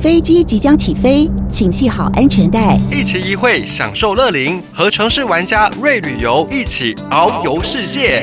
飞机即将起飞，请系好安全带，一期一会享受乐龄，和城市玩家瑞旅游一起遨游世界。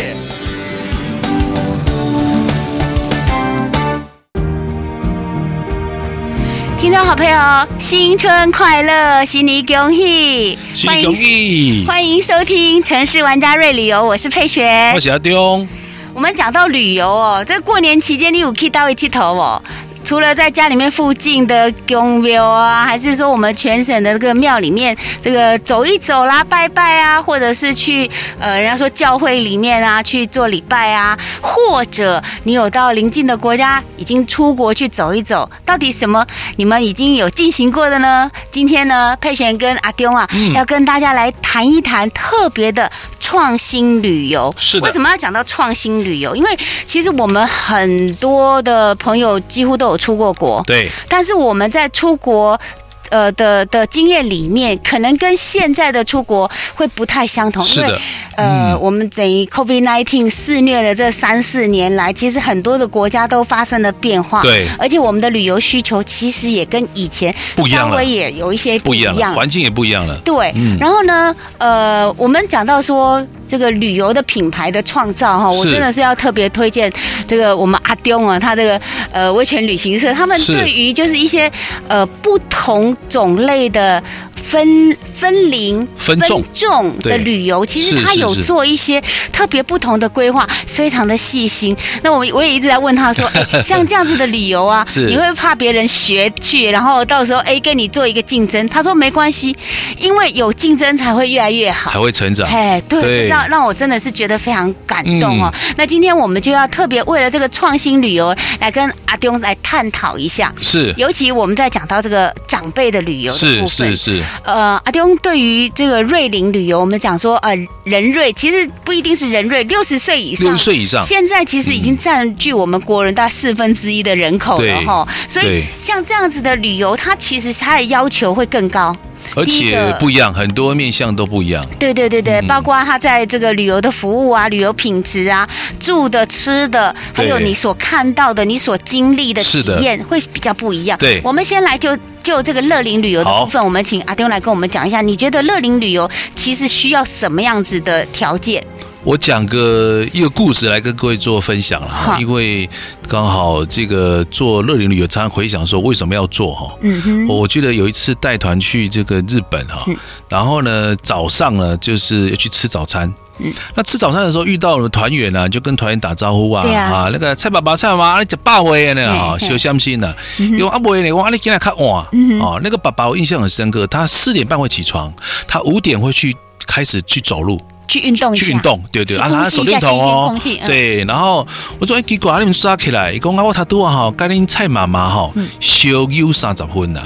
听众好朋友，新春快乐，新年恭喜！新年恭喜！欢迎收听城市玩家瑞旅游，我是佩璇，我是阿中。我们讲到旅游哦，这过年期间你有去到位去头哦？除了在家里面附近的宫庙啊，还是说我们全省的这个庙里面这个走一走啦，拜拜啊，或者是去呃，人家说教会里面啊去做礼拜啊，或者你有到邻近的国家已经出国去走一走，到底什么你们已经有进行过的呢？今天呢，佩璇跟阿丢啊，要跟大家来谈一谈特别的创新旅游。是的。为什么要讲到创新旅游？因为其实我们很多的朋友几乎都有。出过国，对，但是我们在出国，呃的的经验里面，可能跟现在的出国会不太相同，因为呃，嗯、我们等于 COVID nineteen 肆虐的这三四年来，其实很多的国家都发生了变化，对，而且我们的旅游需求其实也跟以前稍微也有一些不一样，不一样，环境也不一样了，对，嗯、然后呢，呃，我们讲到说。这个旅游的品牌的创造哈，我真的是要特别推荐这个我们阿丢啊，他这个呃威权旅行社，他们对于就是一些呃不同种类的。分分龄分众的旅游，其实他有做一些特别不同的规划，非常的细心。那我我也一直在问他说，哎，像这样子的旅游啊，你会怕别人学去，然后到时候哎跟你做一个竞争？他说没关系，因为有竞争才会越来越好，才会成长。哎，对，让我真的是觉得非常感动哦。那今天我们就要特别为了这个创新旅游来跟阿丁来探讨一下，是，尤其我们在讲到这个长辈的旅游的部分，是是。是。呃，阿丁对于这个瑞林旅游，我们讲说，呃，人瑞其实不一定是人瑞，六十岁以上，六十岁以上，现在其实已经占据我们国人大概四分之一的人口了哈。所以像这样子的旅游，它其实它的要求会更高，而且不一样，很多面向都不一样。对对对对，包括他在这个旅游的服务啊、旅游品质啊、住的、吃的，还有你所看到的、你所经历的体验，会比较不一样。对，我们先来就。就这个乐龄旅游的部分，我们请阿丢来跟我们讲一下。你觉得乐龄旅游其实需要什么样子的条件？我讲个一个故事来跟各位做分享了哈，因为刚好这个做乐龄旅游，常常回想说为什么要做哈。嗯哼，我记得有一次带团去这个日本哈，然后呢早上呢就是要去吃早餐。嗯，那吃早餐的时候遇到了团员呢，就跟团员打招呼啊，啊，那个蔡爸爸、蔡妈妈，你吃饱未呢？哈，小相信呢，因为阿伯呢，我阿你进来看哇，哦，那个爸爸我印象很深刻，他四点半会起床，他五点会去开始去走路，去运动，去运动，对对，啊，拿手电筒哦，对，然后我说哎，奇怪你们抓起来，伊讲啊我他多哈，跟恁蔡妈妈吼，小有三十分呐。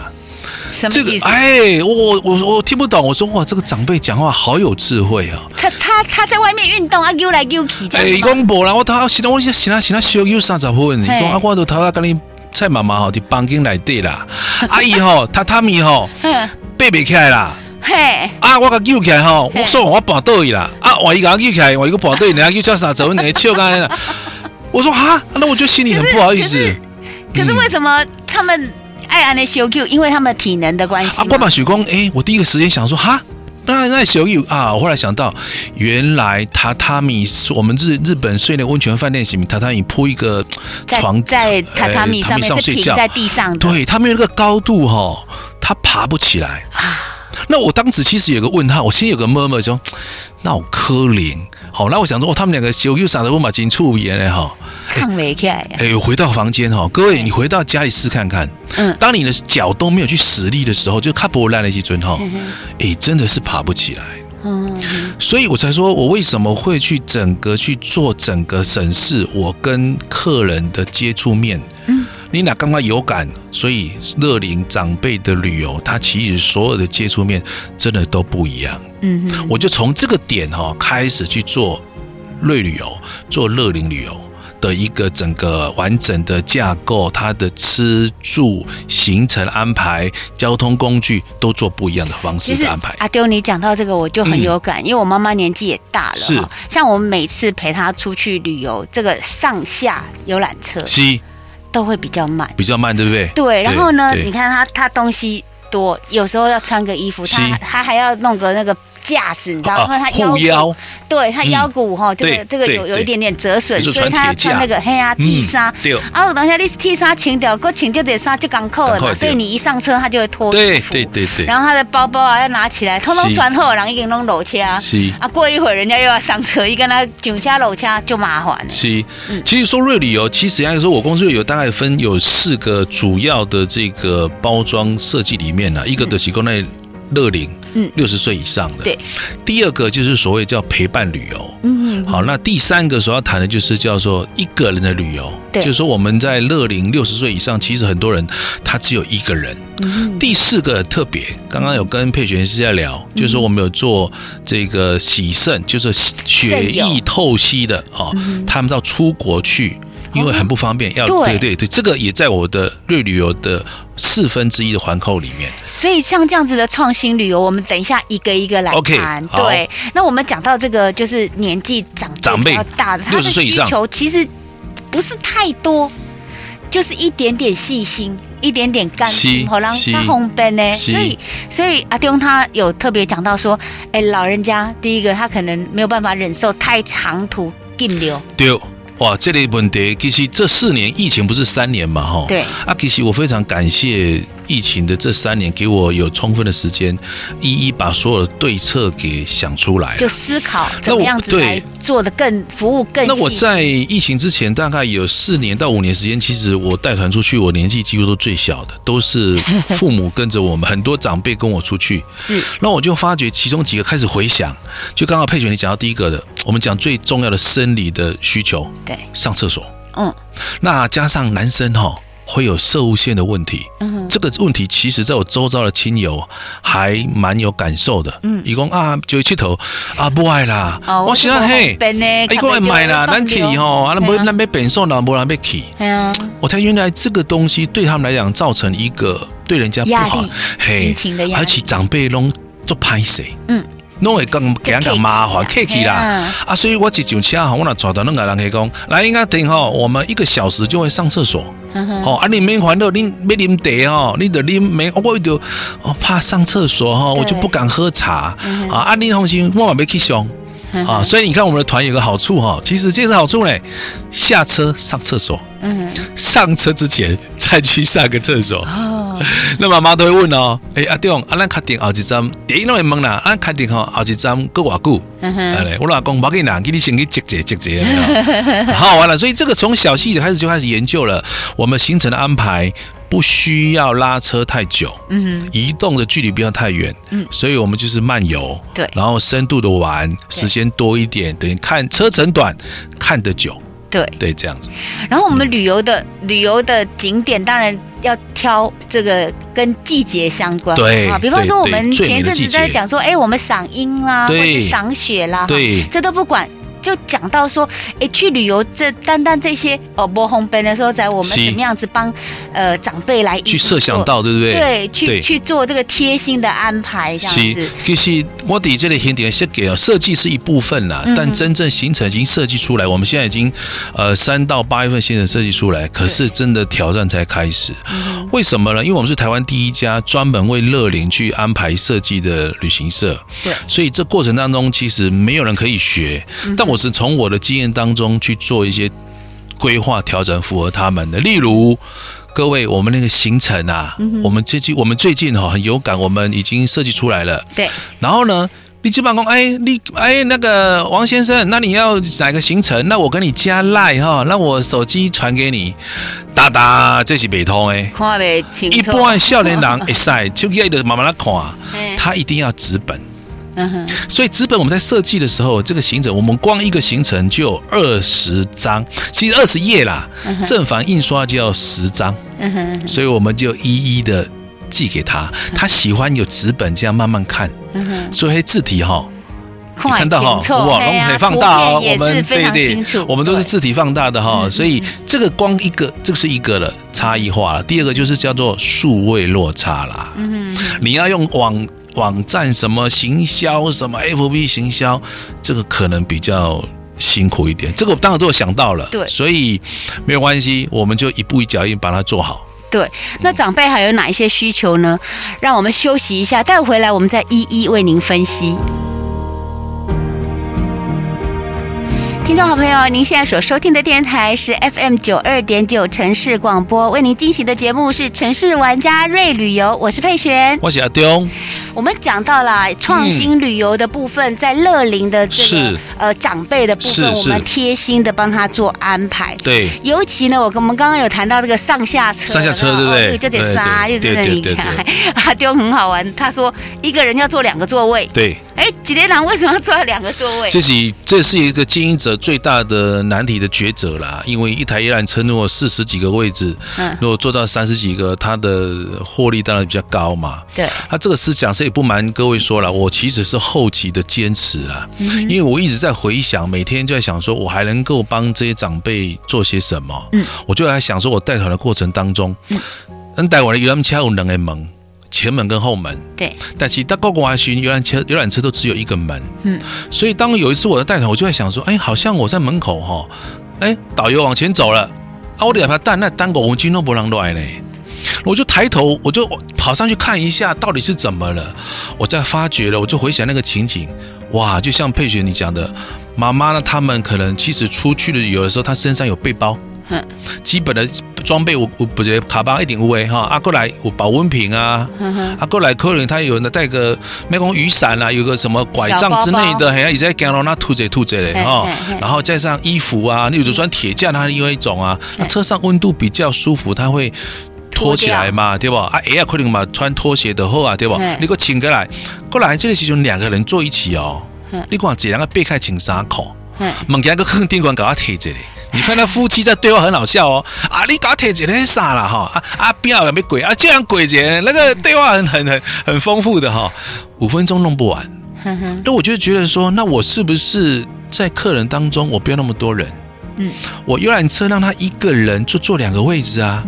这个哎，我我我我听不懂。我说哇，这个长辈讲话好有智慧啊！他他他在外面运动啊，游来游去。哎，伊讲无啦，我头先我先先先小有三十分。伊讲啊，我都头下跟你蔡妈妈吼，伫房间内底啦。阿姨吼，榻榻米吼，爬不起来啦。嘿，啊，我甲救起来吼，我说我跋倒去啦。啊，我一个救起来，我一个跋倒，人家游叫三十分，你笑干了。我说哈，那我就心里很不好意思。可是为什么他们？爱安的修 Q，因为他们体能的关系。啊，光把许光，哎，我第一个时间想说，哈，那那修 Q 啊，我后来想到，原来榻榻米是我们日日本睡那温泉饭店型榻榻米铺一个床在榻榻米上面是平在地上的，对，他没有那个高度哈，他爬不起来啊。那我当时其实有个问号，我心里有个 murmur 说，那我可怜。好，那我想说，哦，他们两个修又傻的我把金触言了哈，看没看？哎，回到房间哈，各位，你回到家里试看看，嗯，当你的脚都没有去使力的时候，就卡波烂了一尊哈，哎，真的是爬不起来，嗯，所以我才说我为什么会去整个去做整个审视我跟客人的接触面，嗯。你俩刚刚有感，所以乐龄长辈的旅游，它其实所有的接触面真的都不一样。嗯哼，我就从这个点哈开始去做瑞旅游，做乐龄旅游的一个整个完整的架构，它的吃住行程安排、交通工具都做不一样的方式的安排。阿丢，你讲到这个我就很有感，嗯、因为我妈妈年纪也大了，是像我们每次陪她出去旅游，这个上下游览车。是都会比较慢，比较慢，对不对？对。然后呢，你看她她东西多，有时候要穿个衣服，他他还要弄个那个。架子，你知道，因为他腰，腰，对他腰骨哈，这个这个有有一点点折损，所以他要穿那个黑啊 T 恤。对，啊，我等下你 T 恤清掉，过清就得纱就刚扣了嘛，所以你一上车他就会脱。对对对对。然后他的包包啊要拿起来，通通穿好，然后已经弄裸车。是。啊，过一会儿人家又要上车，一跟他上车裸车就麻烦了。是。其实说瑞旅游，其实按说我公司瑞旅游大概分有四个主要的这个包装设计里面呢，一个的是国内。乐龄，嗯，六十岁以上的。对，第二个就是所谓叫陪伴旅游，嗯，好，那第三个所要谈的就是叫做一个人的旅游，对，就是说我们在乐龄六十岁以上，其实很多人他只有一个人。嗯，第四个特别，刚刚有跟佩璇师在聊，就是说我们有做这个洗肾，就是血液透析的哦，他们到出国去。因为很不方便，要对对对，这个也在我的瑞旅游的四分之一的环扣里面。所以像这样子的创新旅游，我们等一下一个一个来谈。对，那我们讲到这个，就是年纪长长辈大的，他的需求其实不是太多，就是一点点细心，一点点干净，好让他方便呢。所以，所以阿东他有特别讲到说，哎，老人家第一个他可能没有办法忍受太长途停留。对。哇，这类问题其实这四年疫情不是三年嘛，哈。对。啊，其实我非常感谢。疫情的这三年，给我有充分的时间，一一把所有的对策给想出来，就思考怎么样子来做的更服务更。那我在疫情之前大概有四年到五年时间，其实我带团出去，我年纪几乎都最小的，都是父母跟着我们，很多长辈跟我出去。是。那我就发觉其中几个开始回想，就刚刚佩璇你讲到第一个的，我们讲最重要的生理的需求，对，上厕所。嗯。那加上男生哈。会有摄护腺的问题，嗯，这个问题其实在我周遭的亲友还蛮有感受的，嗯，伊讲啊，就去头啊，不爱啦，哦、我想嘿，伊讲会买啦，咱去吼，啊，咱不咱要变瘦啦，不然要去，啊，我才原来这个东西对他们来讲造成一个对人家不好，嘿，而且长辈拢做歹势，嗯。弄会更更麻烦，客气啦啊，啊！所以我一上车哈，我那抓到那个人去讲，来应该停哈，我们一个小时就会上厕所，好啊，你没烦恼，你没啉茶吼，你得啉没，我就我怕上厕所哈，我就不敢喝茶。啊，啊，你放心，我嘛没去上。啊，所以你看我们的团有个好处哈，其实这是好处嘞，下车上厕所，嗯上车之前再去上个厕所。那妈妈都会问哦，哎阿东，阿咱确定后一站，第一拢会问啦，阿确定吼后一站过偌久？哎，我老公冇给你，给你先去积积积积，好完了。所以这个从小细节开始就开始研究了，我们行程的安排不需要拉车太久，嗯，移动的距离不要太远，嗯，所以我们就是漫游，对，然后深度的玩，时间多一点，等于看车程短，看得久。对对，这样子。然后我们旅游的、嗯、旅游的景点，当然要挑这个跟季节相关。对啊，比方说我们前一阵子在讲说，哎，我们赏樱啦，或者赏雪啦，对，这都不管。就讲到说，哎，去旅游这单单这些哦，播红本的时候，在我们怎么样子帮呃长辈来去设想到，对不对？对，去去做这个贴心的安排，这样子。其实我底这里行程设计啊，设计是一部分啦，但真正行程已经设计出来。我们现在已经呃三到八月份行程设计出来，可是真的挑战才开始。为什么呢？因为我们是台湾第一家专门为乐龄去安排设计的旅行社，对，所以这过程当中其实没有人可以学，但。我是从我的经验当中去做一些规划调整，符合他们的。例如，各位，我们那个行程啊，我们最近我们最近哈很有感，我们已经设计出来了。对。然后呢，你基本上哎，你哎那个王先生，那你要哪个行程？那我跟你加赖哈，那我手机传给你。哒哒，这是北通哎，看不清楚。一般少年人一塞就要的慢慢来看，他一定要纸本。所以纸本我们在设计的时候，这个行程我们光一个行程就有二十张，其实二十页啦，正反印刷就要十张，所以我们就一一的寄给他，他喜欢有纸本这样慢慢看，所以字体哈，你看到哈，哇，龙可以放大哦，我们对对，我们都是字体放大的哈，所以这个光一个，这个是一个了差异化了，第二个就是叫做数位落差啦，你要用网。网站什么行销什么 FB 行销，这个可能比较辛苦一点。这个我当然都有想到了，对，所以没有关系，我们就一步一脚印把它做好。对，那长辈还有哪一些需求呢？让我们休息一下，待会回来我们再一一为您分析。听众好朋友，您现在所收听的电台是 FM 九二点九城市广播，为您进行的节目是城市玩家瑞旅游，我是佩璇，我是阿丢。我们讲到了创新旅游的部分，嗯、在乐龄的这个呃长辈的部分，我们贴心的帮他做安排。对，尤其呢，我跟我们刚刚有谈到这个上下车，上下车对不对？就得杀，就在那里看。阿丢很好玩，他说一个人要坐两个座位。对。哎，几连郎为什么要坐在两个座位？这是这是一个经营者最大的难题的抉择啦。因为一台一辆车如果四十几个位置，嗯，如果做到三十几个，它的获利当然比较高嘛。对，那这个是讲师也不瞒各位说了，我其实是后期的坚持啦，因为我一直在回想，每天就在想说，我还能够帮这些长辈做些什么。嗯，我就在想说，我带团的过程当中，嗯，带我的游览车有两个门。前门跟后门，对，但其实到高国华巡游览车，游览车都只有一个门，嗯，所以当有一次我的带团，我就在想说，哎，好像我在门口哈，哎，导游往前走了，啊，我得把他带那单狗我军都不让来嘞，我就抬头，我就跑上去看一下到底是怎么了，我在发觉了，我就回想那个情景，哇，就像佩雪你讲的，妈妈呢，他们可能其实出去的有的时候，她身上有背包。基本的装备我我不觉得卡巴一点无诶哈，阿过来有保温瓶啊，阿过来可能他有人带个没讲雨伞啊，有个什么拐杖之类的，还要一直在讲到那吐着吐着的哈，然后加上衣服啊，你就算铁架，它另外一种啊，那车上温度比较舒服，它会拖起来嘛，对吧？啊，也可能嘛穿拖鞋的好啊，对吧？你给我请过来，过来这个其实两个人坐一起哦，你讲这两个背开请啥口？门家个坑电管给他贴着嘞。你看那夫妻在对话很好笑哦，啊，你搞铁姐那傻了哈，啊啊，不要有没鬼啊，就像鬼姐那个对话很很很很丰富的哈，五分钟弄不完，那我就觉得说，那我是不是在客人当中我不要那么多人，嗯，我游览车让他一个人就坐两个位置啊，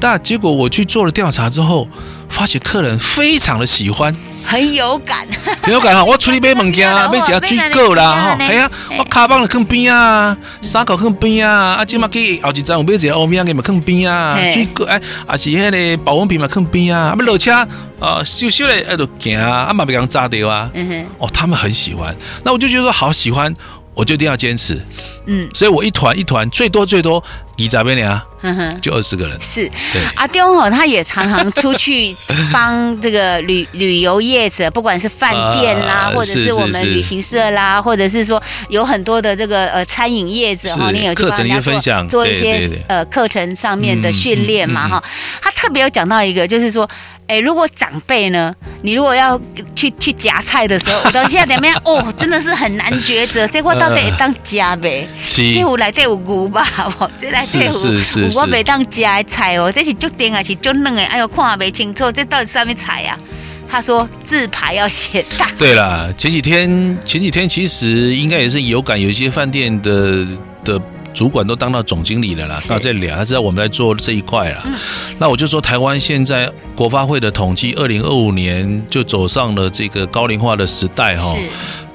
那结果我去做了调查之后，发现客人非常的喜欢。很有感，很有感哈！我出去买物件，买一个水果啦哈，哎呀，我卡邦了坑边啊，沙口坑边啊，啊，今嘛去后一站有买几个欧米亚给嘛坑边啊，水果哎，啊是迄个保温瓶嘛坑边啊，啊要落车啊，咻咻嘞，哎就行啊，啊嘛别给人炸掉啊，哦，他们很喜欢，那我就觉得说好喜欢。我就一定要坚持，嗯，所以我一团一团最多最多你咋边啊，就二十个人。是，对阿丢吼，他也常常出去帮这个旅旅游业者，不管是饭店啦，或者是我们旅行社啦，或者是说有很多的这个呃餐饮业者哈，你有去帮人家做做一些呃课程上面的训练嘛哈。他特别有讲到一个，就是说。哎，如果长辈呢？你如果要去去夹菜的时候，我到现在怎么样？哦，真的是很难抉择。这我到底当夹呗？这有来对有牛吧？这来对有我没当夹的菜哦。这是足甜还是足嫩的？哎呦，看不清楚，这到底是什么菜呀？他说字牌要写大。对了，前几天前几天其实应该也是有感，有一些饭店的的。主管都当到总经理了啦，刚好在聊，他知道我们在做这一块了。那我就说，台湾现在国发会的统计，二零二五年就走上了这个高龄化的时代哈。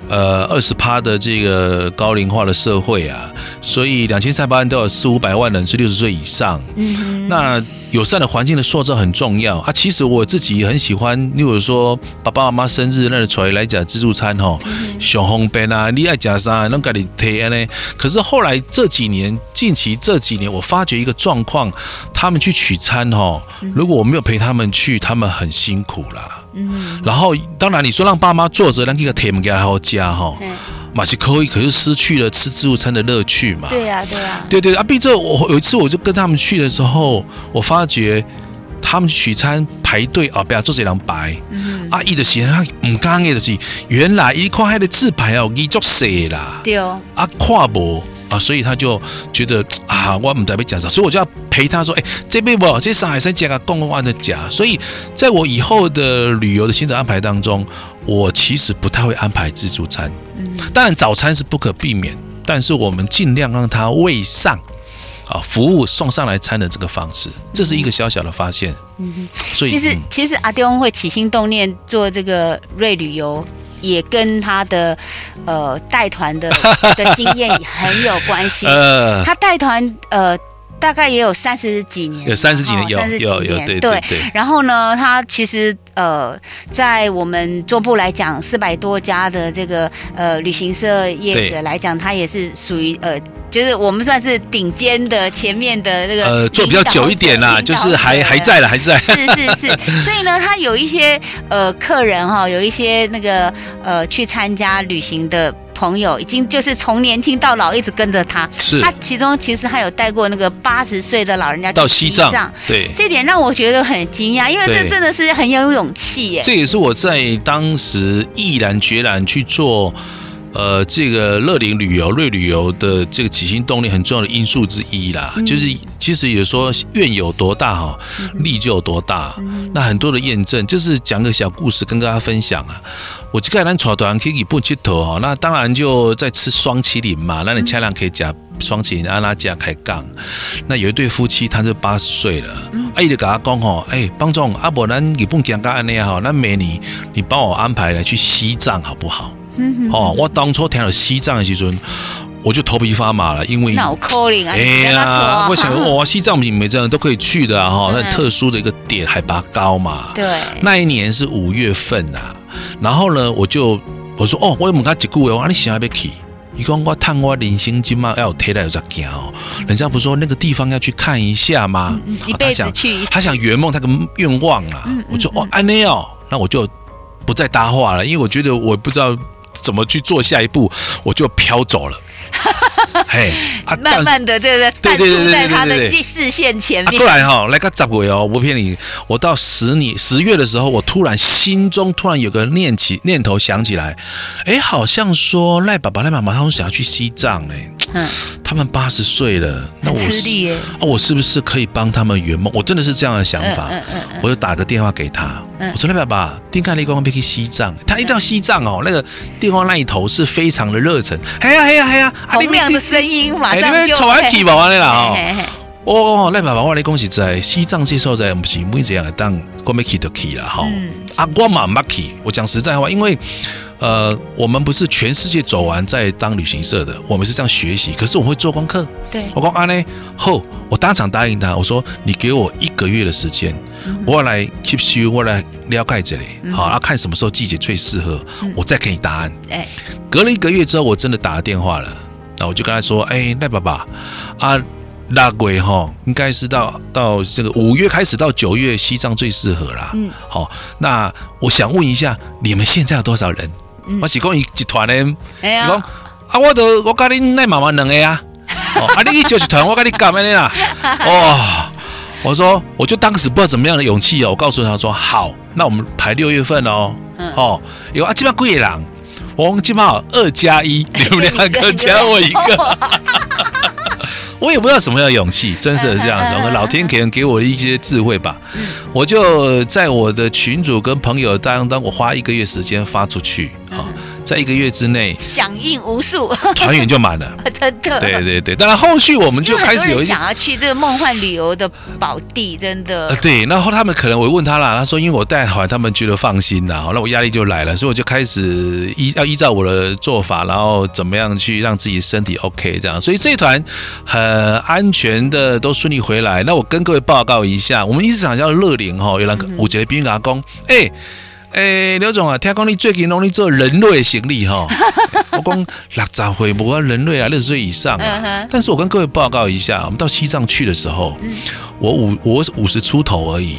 呃，二十趴的这个高龄化的社会啊，所以两千三百万都有四五百万人是六十岁以上。嗯，那友善的环境的塑造很重要啊。其实我自己很喜欢，例如说爸爸妈妈生日那出来来讲自助餐哈，小红杯啊，你爱加啥能给你贴呢？可是后来这几年，近期这几年，我发觉一个状况，他们去取餐哈，如果我没有陪他们去，他们很辛苦啦。嗯，然后当然你说让爸妈坐着，让这个铁门给他好加哈，马是可以，可是失去了吃自助餐的乐趣嘛。对呀，对呀，对对啊！毕竟我有一次我就跟他们去的时候，我发觉他们取餐排队啊，不要做这两白。嗯，阿姨的鞋他唔刚嘅就是，原来一块黑的字牌哦，你做谁啦？对哦，啊，看不。啊，所以他就觉得啊，我们得被讲啥，所以我就要陪他说，哎，这边不，这上海生讲个公共化的讲，所以在我以后的旅游的行程安排当中，我其实不太会安排自助餐，嗯，当然早餐是不可避免，但是我们尽量让他喂上，啊，服务送上来餐的这个方式，这是一个小小的发现，嗯哼，所以其实其实阿丢会起心动念做这个瑞旅游。也跟他的呃带团的的经验很有关系。呃，他带团呃。大概也有三十几年，有三十几年，有有有，对对。然后呢，他其实呃，在我们中部来讲，四百多家的这个呃旅行社业者来讲，他也是属于呃，就是我们算是顶尖的前面的这个呃，做比较久一点啦，就是还还在了，还在。是是是，所以呢，他有一些呃客人哈，有一些那个呃去参加旅行的。朋友已经就是从年轻到老一直跟着他，是他其中其实他有带过那个八十岁的老人家到西藏，对，这点让我觉得很惊讶，因为这真的是很有勇气耶。这也是我在当时毅然决然去做。呃，这个乐龄旅游、瑞旅游的这个起心动力很重要的因素之一啦，嗯、就是其实也说愿有多大哈，力就有多大。嗯、那很多的验证，就是讲个小故事跟大家分享啊。我这个人带团可以不剃头哈，那当然就在吃双麒麟嘛，那你千万可以加双麒麟阿拉加开杠。那有一对夫妻，他是八十岁了，阿姨就跟他讲吼，哎，帮总阿伯，咱日本讲安尼好，那美女你帮我安排来去西藏好不好？哦，我当初听了西藏的时阵，我就头皮发麻了，因为脑壳灵啊！哎呀，我想说，哇，西藏不是每个人都可以去的啊，哈，那特殊的一个点，海拔高嘛。对。那一年是五月份呐，然后呢，我就我说，哦，我有问他几句话，我说你想要不要去？你讲我探我零星金嘛，要贴来有在讲哦。人家不说那个地方要去看一下吗？一辈子去，他想圆梦他个愿望啊。我就哦，安内哦，那我就不再搭话了，因为我觉得我不知道。怎么去做下一步，我就飘走了。嘿，慢慢的这个淡出在他的视线前面。突然哈，来个十月哦，我不骗你，我到十年十月的时候，我突然心中突然有个念起念头想起来，哎，好像说赖爸爸赖妈妈他们想要去西藏哎，嗯，他们八十岁了，那我是啊，我是不是可以帮他们圆梦？我真的是这样的想法，我就打个电话给他，我说赖爸爸，丁凯立光别去西藏，他一到西藏哦，那个电话那一头是非常的热忱，哎呀哎呀哎呀，啊洪亮的声音马上就。哦，哦赖爸爸，我来恭喜在西藏这时候在不是每这样当我没去都去了哈。啊，我嘛没去。我讲实在话，因为呃，我们不是全世界走完再当旅行社的，我们是这样学习。可是我会做功课。对，我讲阿呢，后我当场答应他，我说你给我一个月的时间，我来 keep you，我来了解这里，好，然后看什么时候季节最适合，我再给你答案。哎，隔了一个月之后，我真的打了电话了。那我就跟他说：“哎，赖爸爸，啊，那鬼哈，应该是到到这个五月开始到九月，西藏最适合啦。嗯，好，那我想问一下，你们现在有多少人？嗯、我是讲一集团的。哎呀，啊，我都我跟你那妈妈两个啊。哦，啊，你去就集团，我跟你干嘛呢啦？哦，我说，我就当时不知道怎么样的勇气哦。我告诉他说，好，那我们排六月份哦。嗯、哦，有啊，基本上贵人。”我们起码二加一，你们两个加我一个，我也不知道什么叫勇气，真是这样子。我 们老天可能给我一些智慧吧，我就在我的群主跟朋友当当，我花一个月时间发出去啊。在一个月之内，响应无数，团员就满了，真的。对对对，当然后续我们就开始有想要去这个梦幻旅游的宝地，真的。呃，对，然后他们可能我问他啦，他说因为我带团，他们觉得放心呐，那我压力就来了，所以我就开始依要依照我的做法，然后怎么样去让自己身体 OK 这样，所以这一团很安全的都顺利回来。那我跟各位报告一下，我们一直想叫乐龄哈，有两个五节的兵阿公，哎。诶，刘总啊，听讲你最近努力做人类行李哈，我讲六十岁，不过人类啊，六十岁以上啊。但是我跟各位报告一下，我们到西藏去的时候，我五我是五十出头而已。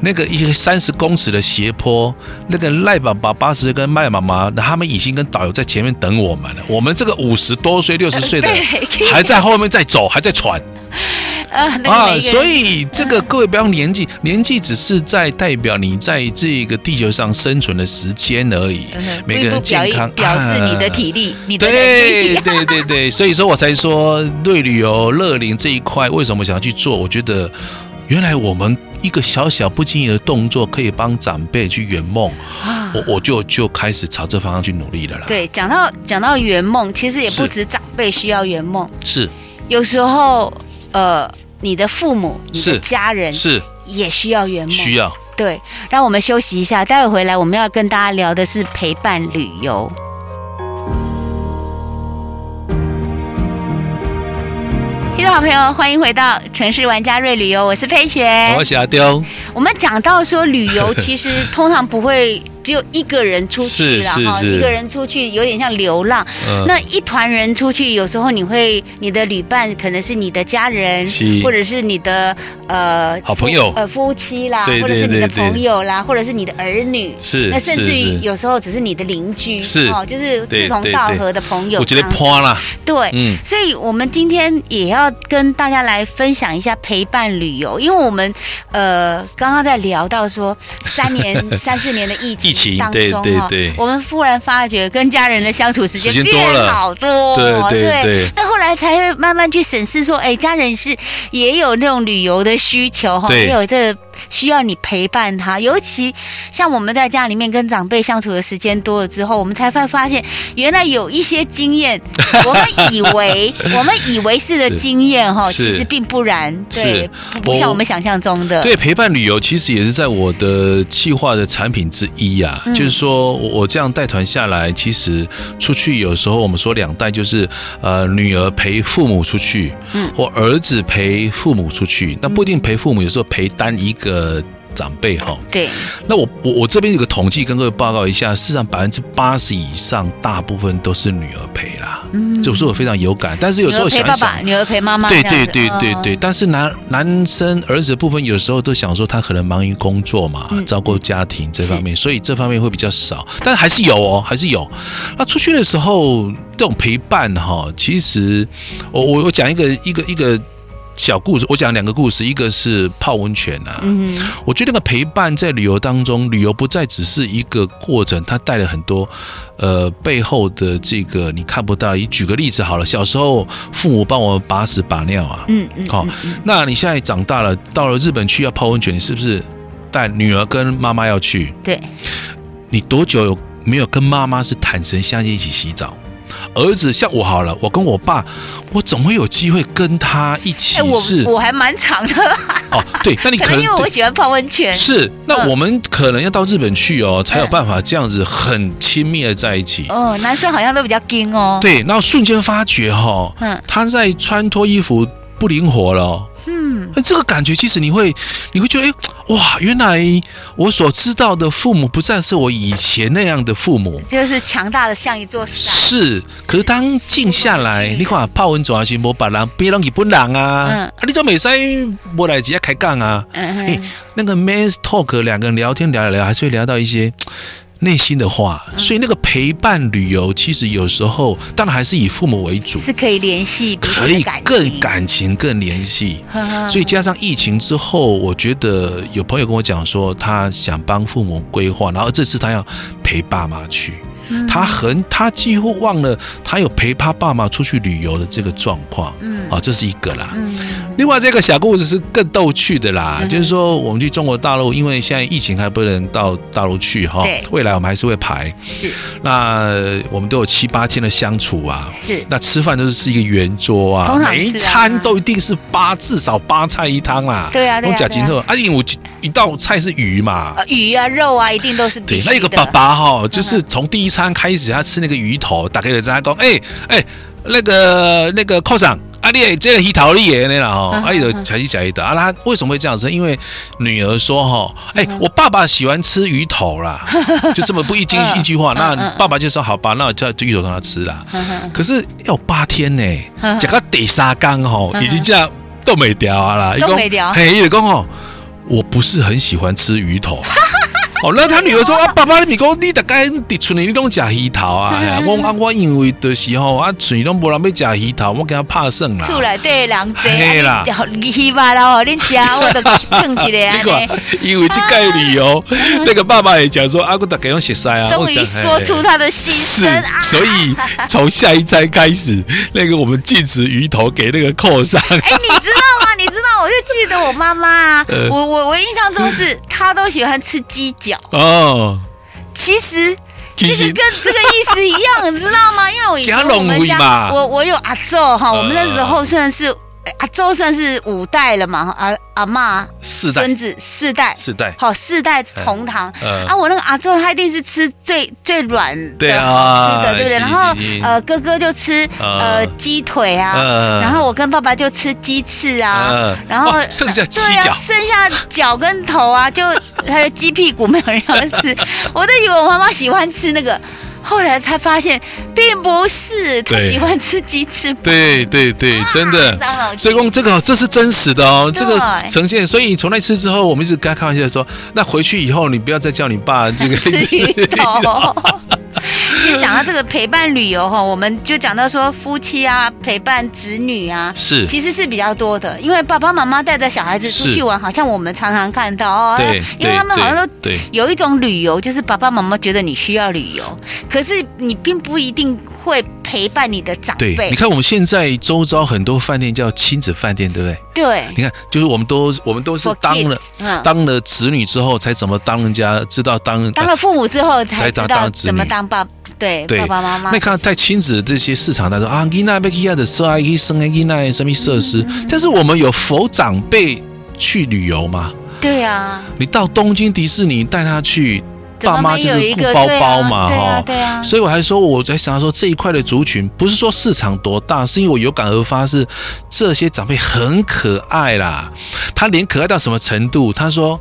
那个一个三十公尺的斜坡，那个赖爸爸八十岁跟麦妈妈，他们已经跟导游在前面等我们了。我们这个五十多岁、六十岁的 还在后面在走，还在喘。啊，所以这个各位不要年纪，年纪只是在代表你在这个地球上生存的时间而已。每个人健康表示你的体力，你的对对对对，所以说我才说对旅游乐龄这一块，为什么想要去做？我觉得原来我们一个小小不经意的动作，可以帮长辈去圆梦。我我就就开始朝这方向去努力了啦。对，讲到讲到圆梦，其实也不止长辈需要圆梦，是有时候。呃，你的父母、你的家人是，也需要圆梦，需要对，让我们休息一下，待会回来我们要跟大家聊的是陪伴旅游。听众好朋友，欢迎回到城市玩家瑞旅游，我是佩璇，我是阿刁。我们讲到说旅游，其实通常不会。只有一个人出去了哈，一个人出去有点像流浪。嗯、那一团人出去，有时候你会你的旅伴可能是你的家人，或者是你的呃好朋友呃夫妻啦，或者是你的朋友啦，或者是你的儿女。是，那甚至于有时候只是你的邻居，是哦，就是志同道合的朋友。我觉得破了。对，嗯，所以我们今天也要跟大家来分享一下陪伴旅游，因为我们呃刚刚在聊到说三年 三四年的疫情。当中哈，我们忽然发觉跟家人的相处时间变好多，对对对。那后来才会慢慢去审视说，哎，家人是也有那种旅游的需求哈，也有这个。需要你陪伴他，尤其像我们在家里面跟长辈相处的时间多了之后，我们才会发现，原来有一些经验，我们以为我们以为是的经验哈，其实并不然，对，不像我们想象中的。对，陪伴旅游其实也是在我的计划的产品之一呀、啊，嗯、就是说我这样带团下来，其实出去有时候我们说两代，就是呃女儿陪父母出去，嗯，或儿子陪父母出去，那不一定陪父母，有时候陪单一个。呃，长辈哈，对，那我我我这边有个统计，跟各位报告一下，事实上百分之八十以上，大部分都是女儿陪啦，嗯，这是我非常有感。但是有时候想一想，女儿陪爸爸，女儿陪妈妈，对对对对对。但是男男生儿子的部分，有时候都想说他可能忙于工作嘛，照顾家庭这方面，所以这方面会比较少。但是还是有哦，还是有。那出去的时候，这种陪伴哈，其实我我我讲一个一个一个。小故事，我讲两个故事，一个是泡温泉啊。嗯，我觉得那个陪伴在旅游当中，旅游不再只是一个过程，它带了很多呃背后的这个你看不到。你举个例子好了，小时候父母帮我把屎把尿啊，嗯嗯，好，那你现在长大了，到了日本去要泡温泉，你是不是带女儿跟妈妈要去？对，你多久有没有跟妈妈是坦诚相见一起洗澡？儿子像我好了，我跟我爸，我总会有机会跟他一起。是，我我还蛮长的。哦，对，那你可能，因为我喜欢泡温泉。是，那我们可能要到日本去哦，才有办法这样子很亲密的在一起。哦，男生好像都比较硬哦。对，然后瞬间发觉哈，嗯，他在穿脱衣服不灵活了。嗯，那这个感觉其实你会，你会觉得，哎，哇，原来我所知道的父母不再是我以前那样的父母，就是强大的像一座山。是，可是当静下来，你看泡温泉是无把人，别人日本人啊，嗯、啊，你怎么没使无来直接开杠啊？嗯哼，哎，那个 man's talk 两个人聊天聊一聊，还是会聊到一些。内心的话，所以那个陪伴旅游，其实有时候当然还是以父母为主，是可以联系，可以更感情更联系。所以加上疫情之后，我觉得有朋友跟我讲说，他想帮父母规划，然后这次他要陪爸妈去。他很，他几乎忘了他有陪他爸妈出去旅游的这个状况，嗯，啊，这是一个啦。嗯，另外这个小故事是更逗趣的啦，嗯、就是说我们去中国大陆，因为现在疫情还不能到大陆去哈，未来我们还是会排。是，那我们都有七八天的相处啊，是，那吃饭都是吃一个圆桌啊，啊每一餐都一定是八至少八菜一汤啦。对啊，对啊，对啊，对啊，啊，因为我一道菜是鱼嘛，鱼啊肉啊一定都是。对，那个爸爸哈，就是从第一餐。刚开始他吃那个鱼头，打开了之后讲，哎哎，那个那个科长，阿丽这个鱼头厉害呢哈，阿丽才去讲一道啊，他为什么会这样子？因为女儿说哈，哎，我爸爸喜欢吃鱼头啦，就这么不一句一句话，那爸爸就说好吧，那我叫鱼头让他吃啦。可是要八天呢，这个第三缸吼，已经这样都没掉啊啦，都没掉。嘿，伊就讲哦，我不是很喜欢吃鱼头。哦，那他女儿说啊，爸爸，你讲你大概在村里你拢食鱼头啊？哎呀，我啊，我因为的时候啊，村里拢无人要食鱼头，我给他拍算啦。厝内底人多，嘿啦，鱼吧咯，恁食我都蹭一个啊。因为这个理由，那个爸爸也讲说啊，我大概用血塞啊。终于说出他的心声啊！所以从下一餐开始，那个我们禁止鱼头给那个扣上。哎，你知道吗？你知道，我就记得我妈妈啊，我我我印象中是她都喜欢吃鸡脚。哦，其实其实。跟这个意思一样，你知道吗？因为我以前我们家，我我有阿昼哈，我们那时候虽然是阿周算是五代了嘛，阿阿妈、四代。孙子四代，四代，好四代同堂。嗯啊，我那个阿周他一定是吃最最软的好吃的，对不对？是然后呃，哥哥就吃呃。嗯鸡腿啊，嗯然后我跟爸爸就吃鸡翅啊嗯，然后哦剩下鸡脚剩下脚跟头啊，就还有鸡屁股没有人要吃，我都以为我妈妈喜欢吃那个。后来才发现，并不是他喜欢吃鸡翅。对对对，真的所以公这个这是真实的哦，这个呈现。所以从那次之后，我们一直跟他开玩笑说，那回去以后你不要再叫你爸这个吃鱼头。其实讲到这个陪伴旅游哈，我们就讲到说夫妻啊陪伴子女啊，是。其实是比较多的，因为爸爸妈妈带着小孩子出去玩，好像我们常常看到哦，对，因为他们好像都有一种旅游，就是爸爸妈妈觉得你需要旅游，可是你并不一定会陪伴你的长对，辈。你看我们现在周遭很多饭店叫亲子饭店，对不对？对，你看，就是我们都我们都是当了当了子女之后，才怎么当人家知道当当了父母之后才才知道怎么当爸，对对爸爸妈妈。那看在亲子这些市场，他说啊，囡仔要去啊的时候，可以生个囡仔什么设施？但是我们有否长辈去旅游吗？对啊，你到东京迪士尼带他去，爸妈就是没有一个顾包包嘛，哈，对啊，所以我还说我在想说这一块的族群，不是说市场多大，是因为我有感而发，是这些长辈很可爱啦。他连可爱到什么程度？他说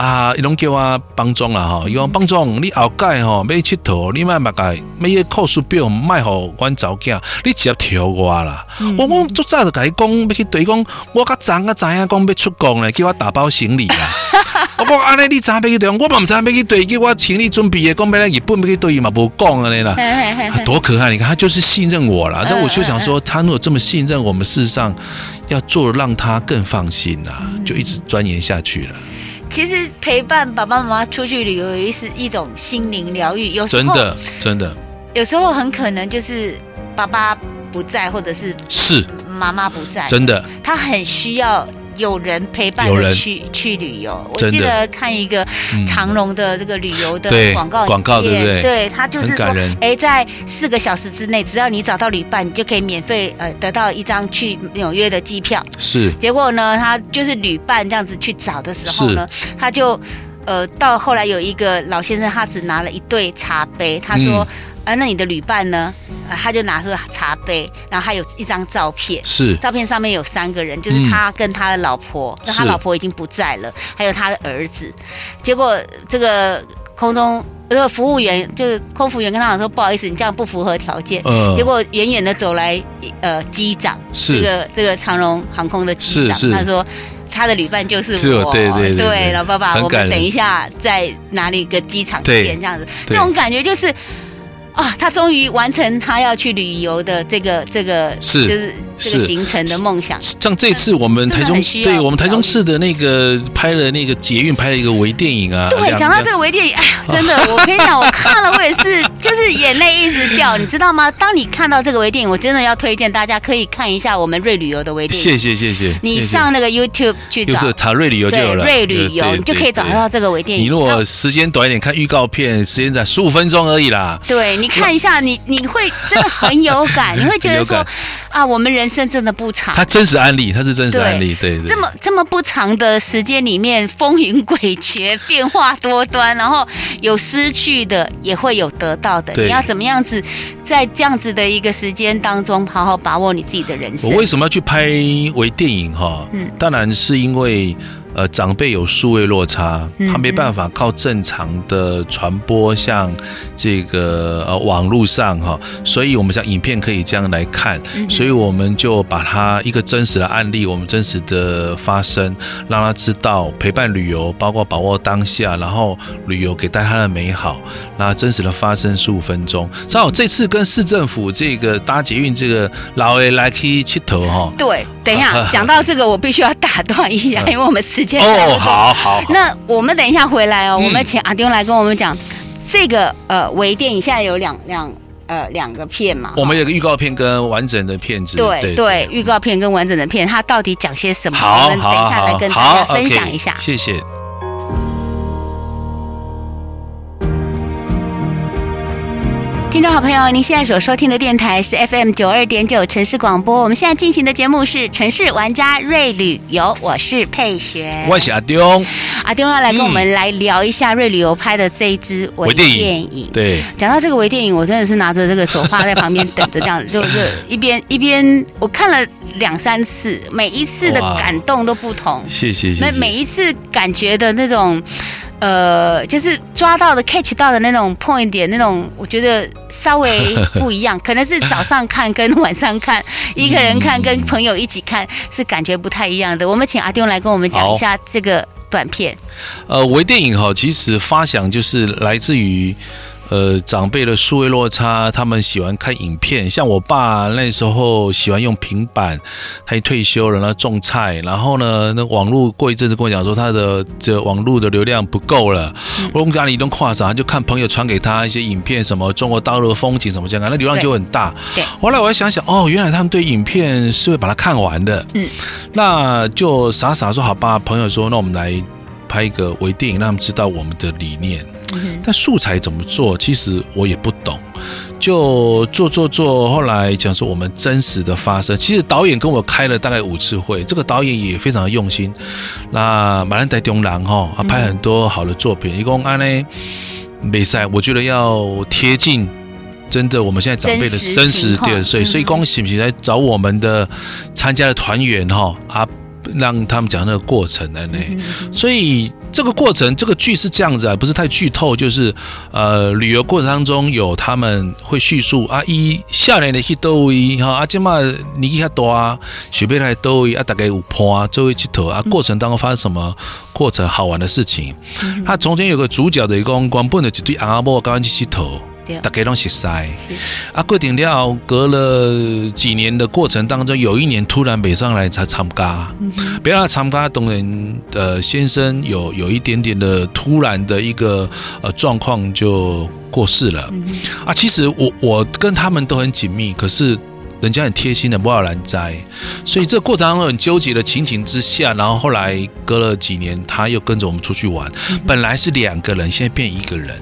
啊，伊拢叫我帮总啦吼，伊讲帮总，你后盖吼要佚佗，你卖目个每个课数表卖互阮查某囝，你直接挑我啦。我我足早就甲伊讲，要去对讲，我较早啊知影讲要出国咧，叫我打包行李啦。我讲安尼你知影要去对，我嘛毋知影要去对，叫我行李准备的，讲要来日本要去对，伊嘛无讲安尼啦。啊多可爱！你看，他就是信任我啦。但我就想说，他如果这么信任我们，事实上要做让他更放心啦，就一直钻研下去了。其实陪伴爸爸妈妈出去旅游也是一种心灵疗愈，有时候真的，真的。有时候很可能就是爸爸不在，或者是是。妈妈不在，真的，他很需要有人陪伴的去去旅游。我记得看一个嗯。长荣的这个旅游的广告广告对不对？对，他就是说哎，在四个小时之内，只要你找到旅伴，你就可以免费呃得到一张去纽约的机票。是。结果呢，他就是旅伴这样子去找的时候呢，他就呃到后来有一个老先生，他只拿了一对茶杯，他说，嗯啊，那你的旅伴呢？呃，他就拿出茶杯，然后还有一张照片。是照片上面有三个人，就是他跟他的老婆，那、他老婆已经不在了，还有他的儿子。结果这个空中这个服务员就是空服员跟他讲说，不好意思，你这样不符合条件。呃结果远远的走来，呃，机长是这个这个长荣航空的机长，他说他的旅伴就是是我，对对对对老爸爸，我们等一下在哪里个机场对见，这样子，对那种感觉就是。啊，他终于完成他要去旅游的这个这个是就是这个行程的梦想。像这次我们台中对我们台中市的那个拍了那个捷运拍了一个微电影啊。对，讲到这个微电影，哎呀，真的，我跟你讲，我看了，我也是，就是眼泪一直掉，你知道吗？当你看到这个微电影，我真的要推荐大家可以看一下我们瑞旅游的微电影。谢谢谢谢。你上那个 YouTube 去找，有查瑞旅游就有了。瑞旅游，你就可以找得。到这个微电影。你如果时间短一点，看预告片，时间在十五分钟而已啦。对，你看一下，你你会真的很有感，你会觉得说啊，我们人生真的不长。他真实案例，他是真实案例，对对。这么这么不长的时间里面，风云诡谲，变化多端，然后有失去的，也会有得到的。你要怎么样子，在这样子的一个时间当中，好好把握你自己的人生我。为什么要去拍为电影？哈，嗯当然是因为。呃，长辈有数位落差，嗯他没办法靠正常的传播，像这个呃网络上哈，所以我们像影片可以这样来看，所以我们就把它一个真实的案例，我们真实的发生，让他知道陪伴旅游，包括把握当下，然后旅游给带他的美好，那真实的发生十五分钟。正好这次跟市政府这个搭捷运这个老的来去佚佗哈。对，等一下 讲到这个，我必须要打断一下，因为我们时间哦，好好。那我们等一下回来哦，嗯我们请阿丁来跟我们讲这个呃微电影，现在有两两呃两个片嘛。我们有个预告片跟完整的片子。对对，预告片跟完整的片，它到底讲些什么？好，我们等一下来跟大家分享一下。谢谢。听众好朋友，您现在所收听的电台是 FM 九二点九城市广播。我们现在进行的节目是城市玩家瑞旅游，我是佩璇，我是阿丢，阿丢要来跟我们来聊一下瑞旅游拍的这一支微电影。对，讲到这个微电影，我真的是拿着这个手画在旁边等着，这样就是一边 一边我看了两三次，每一次的感动都不同。谢谢，谢谢。每每一次感觉的那种。呃，就是抓到的 catch 到的那种 point 点，那种我觉得稍微 不一样，可能是早上看跟晚上看，一个人看跟朋友一起看是感觉不太一样的。我们请阿丁来跟我们讲一下这个短片。呃，微电影哈，其实发想就是来自于。呃，长辈的数位落差，他们喜欢看影片。像我爸那时候喜欢用平板，他一退休了，那种菜。然后呢，那网络过一阵子跟我讲说，他的这网络的流量不够了。我们家里移动跨省，就看朋友传给他一些影片，什么中国大陆的风景什么这样，那流量就很大。对。后来我还想想，哦，原来他们对影片是会把它看完的。嗯。那就傻傻说好吧，朋友说，那我们来拍一个微电影，让他们知道我们的理念。但素材怎么做，其实我也不懂，就做做做。后来讲说我们真实的发生，其实导演跟我开了大概五次会，这个导演也非常的用心。那马兰代中郎哈，啊拍很多好的作品，一共安呢比赛，我觉得要贴近真的我们现在长辈的真实点，所以所以恭喜喜来找我们的参加的团员哈啊。让他们讲那个过程的呢，所以这个过程这个剧是这样子啊，不是太剧透，就是呃旅游过程当中有他们会叙述啊，一下年的去倒位哈，啊，今嘛年纪较大啊，学辈来倒位啊，大概有伴啊，周围佚佗啊，过程当中发生什么？过程好玩的事情，他中间有个主角的一个光本的一对阿伯刚刚去佚佗。大家都熟悉。啊，过顶了，隔了几年的过程当中，有一年突然北上来才参加，别让他参加，当然呃先生有有一点点的突然的一个呃状况就过世了。啊，其实我我跟他们都很紧密，可是人家很贴心的不要拦灾，所以这过程当中很纠结的情景之下，然后后来隔了几年，他又跟着我们出去玩，本来是两个人，现在变一个人。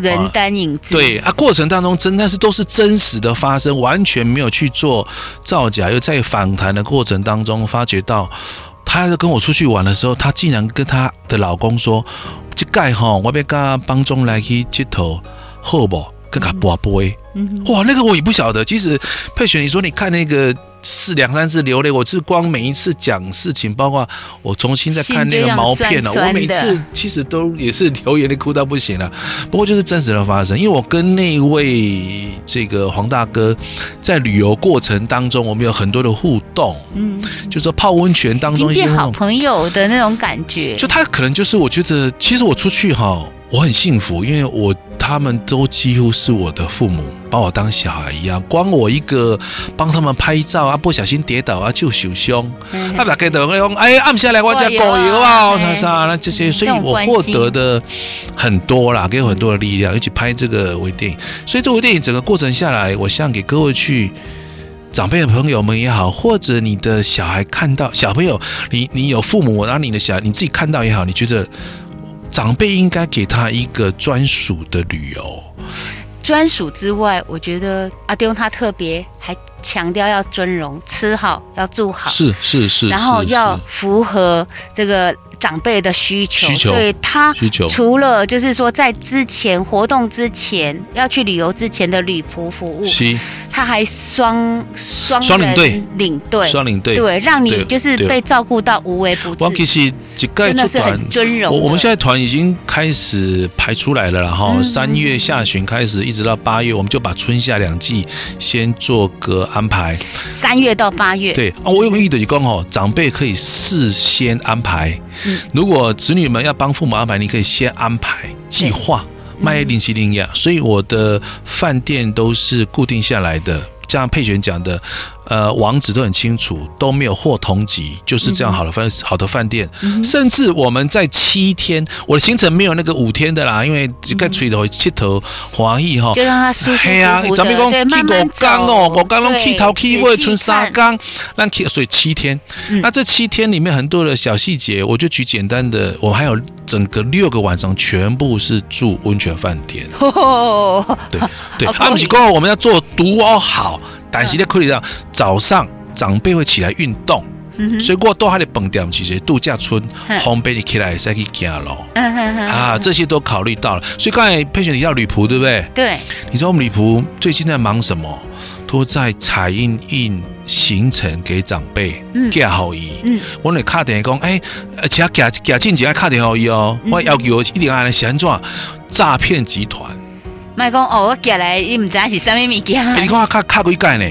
人单影子，对啊，过程当中真但是都是真实的发生，完全没有去做造假。又在访谈的过程当中，发觉到她在跟我出去玩的时候，她竟然跟她的老公说：“这盖哈，我要跟帮中来去接头，好不？跟他拔杯。”哇，那个我也不晓得。其实佩璇，你说你看那个。是两三次流泪，我是光每一次讲事情，包括我重新再看那个毛片了，我每次其实都也是流眼泪哭到不行了。不过就是真实的发生，因为我跟那位这个黄大哥在旅游过程当中，我们有很多的互动，嗯，就说泡温泉当中一些好朋友的那种感觉。就他可能就是我觉得，其实我出去哈，我很幸福，因为我。他们都几乎是我的父母，把我当小孩一样。光我一个帮他们拍照啊，不小心跌倒啊就受伤，他大概都会用哎按下来我叫狗油啊啥啥那这些，所以我获得的很多啦，给我很多的力量，一起拍这个微电影。所以这微电影整个过程下来，我想给各位去长辈的朋友们也好，或者你的小孩看到小朋友，你你有父母，然后你的小孩你自己看到也好，你觉得。长辈应该给他一个专属的旅游。专属之外，我觉得阿丢他特别还强调要尊荣，吃好要住好，是是是，然后要符合这个长辈的需求。需求，所以他除了就是说在之前活动之前要去旅游之前的旅仆服务。他还双双双领队。领队。双领队。对，让你就是被照顾到无微不至，真的是很尊荣。我我们现在团已经开始排出来了，然后三月下旬开始一直到八月，我们就把春夏两季先做个安排。三月到八月，对啊，我有意的你讲哦，长辈可以事先安排。如果子女们要帮父母安排，你可以先安排计划。卖零七零呀，所以我的饭店都是固定下来的。像佩璇讲的，呃，网址都很清楚，都没有货同级，就是这样好的饭、嗯、好的饭店，嗯、甚至我们在七天，我的行程没有那个五天的啦，因为这个吹头七头华裔哈，就让他舒服服的，啊、咱们讲去五刚哦，五刚拢去头去尾春三刚，那所以七天、嗯，那这七天里面很多的小细节，我就举简单的，我还有整个六个晚上全部是住温泉饭店，哦、对对，阿姆奇哥，我们要做独哦好。但是在库里上，早上长辈会起来运动，嗯、所以过多还得蹦掉。其实度假村烘焙你起来才可以走路，啊，这些都考虑到了。所以刚才佩璇提到旅仆，对不对？对。你知道我们旅仆最近在忙什么？都在彩印印行程给长辈，寄好伊。嗯。我那卡点讲，哎，而且寄寄进前要卡点好伊哦。我要求一定要按怎样？诈骗集团。卖讲哦，我寄来，伊唔知是啥物物件。你看卡卡几届呢？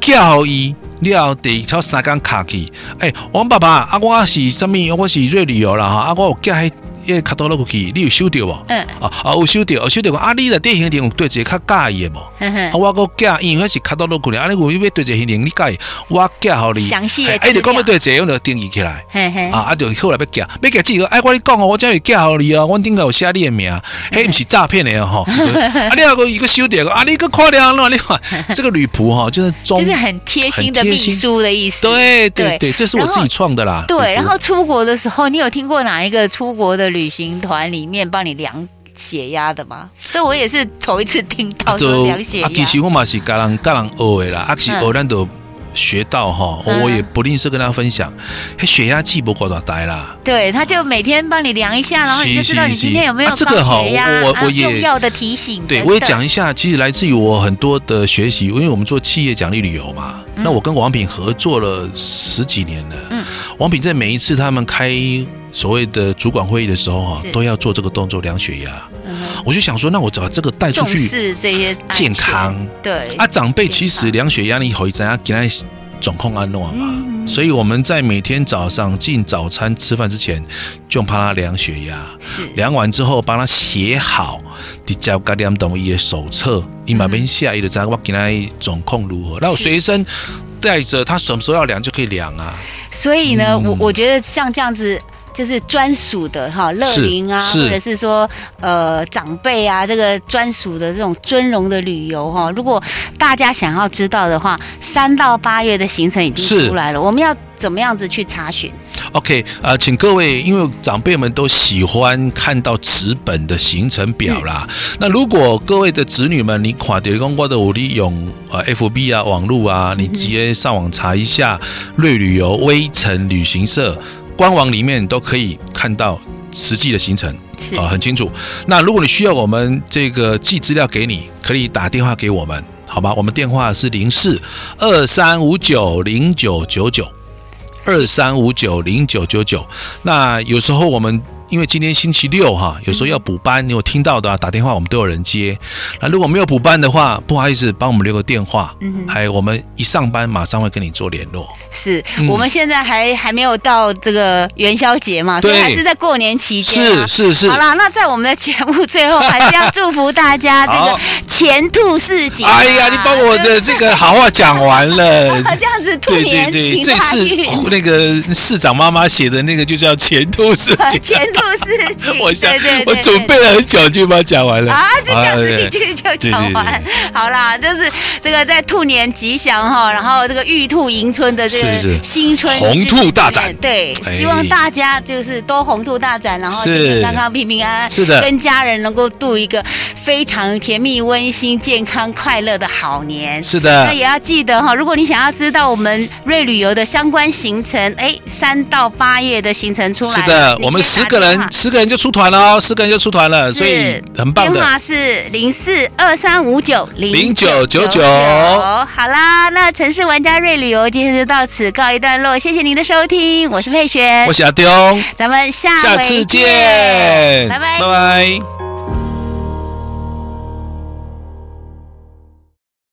寄好伊，你要第超三工卡去。哎，王爸爸，啊，我是啥物？我是瑞旅游啦哈，啊，我有寄。因为卡多落去，你有收到无？嗯。啊啊，有收到，有收到。啊，你的电信点对一个较介意的无？啊，我个寄，因为是卡多落去咧。啊，你有要对一个行程，你介意？我寄好你。详细的。哎，你讲要对这我就定义起来。嘿嘿。啊，啊，就后来要寄，要寄几个？哎，我你讲哦，我这里寄好你啊，我顶个有写你的名，嘿，不是诈骗的哦。啊，你那个一个收到，啊，你个快点喏，你看这个女仆哈，就是 就是很贴心的秘书的意思。对对对，这是我自己创的啦。对，然后出国的时候，你有听过哪一个出国的旅行团里面帮你量血压的吗？这我也是头一次听到说量血压。其实我嘛是教人教人学的啦，啊，是学咱都学到哈，我也不吝啬跟大家分享。血压计不过多呆啦？对，他就每天帮你量一下，然后你就知道你今天有没有高血压。我我也重要的提醒。对，我也讲一下，其实来自于我很多的学习，因为我们做企业奖励旅游嘛。那我跟王品合作了十几年了。嗯，王品在每一次他们开。所谓的主管会议的时候哈，都要做这个动作量血压。嗯。我就想说，那我把这个带出去，是这些健康。对啊，长辈其实量血压你以后一怎样给他掌控安弄嘛。所以我们在每天早上进早餐吃饭之前，就帮他量血压。是量完之后，帮他写好，你交个两等一的手册，你买边下一的在我给他掌控如何？那我随身带着，他什么时候要量就可以量啊。所以呢，嗯、我我觉得像这样子。就是专属的哈，乐龄啊，或者是说呃长辈啊，这个专属的这种尊荣的旅游哈。如果大家想要知道的话，三到八月的行程已经出来了，我们要怎么样子去查询？OK，呃，请各位，因为长辈们都喜欢看到纸本的行程表啦。嗯、那如果各位的子女们，你跨点公过的武力用呃 FB 啊网络啊，你直接上网查一下瑞旅游微城旅行社。官网里面都可以看到实际的行程啊，很清楚。那如果你需要我们这个寄资料给你，可以打电话给我们，好吧？我们电话是零四二三五九零九九九二三五九零九九九。那有时候我们。因为今天星期六哈，有时候要补班，你有听到的啊，打电话我们都有人接。那如果没有补班的话，不好意思，帮我们留个电话。嗯，还有我们一上班马上会跟你做联络。是，嗯、我们现在还还没有到这个元宵节嘛，所以还是在过年期间。是是是。好啦，那在我们的节目最后，还是要祝福大家这个 前兔似锦。哎呀，你把我的这个好话讲完了。这样子，兔年行大运。对对对，这次那个市长妈妈写的那个就叫前兔似锦。前兔。事情，我想，我准备了很久就把它讲完了。啊！就这样子一句就讲完，好啦，就是这个在兔年吉祥哈，然后这个玉兔迎春的这个新春红兔大展，对，希望大家就是都红兔大展，然后健健康康、平平安安，是。的，跟家人能够度一个非常甜蜜、温馨、健康、快乐的好年。是的，那也要记得哈，如果你想要知道我们瑞旅游的相关行程，哎，三到八月的行程出来，是的，我们十个人。十个人就出团了哦，十个人就出团了，所以很棒的。电话是零四二三五九零九九九。好啦，那城市玩家瑞旅游今天就到此告一段落，谢谢您的收听，我是佩璇，我是阿丢，咱们下下次见，拜拜，拜拜。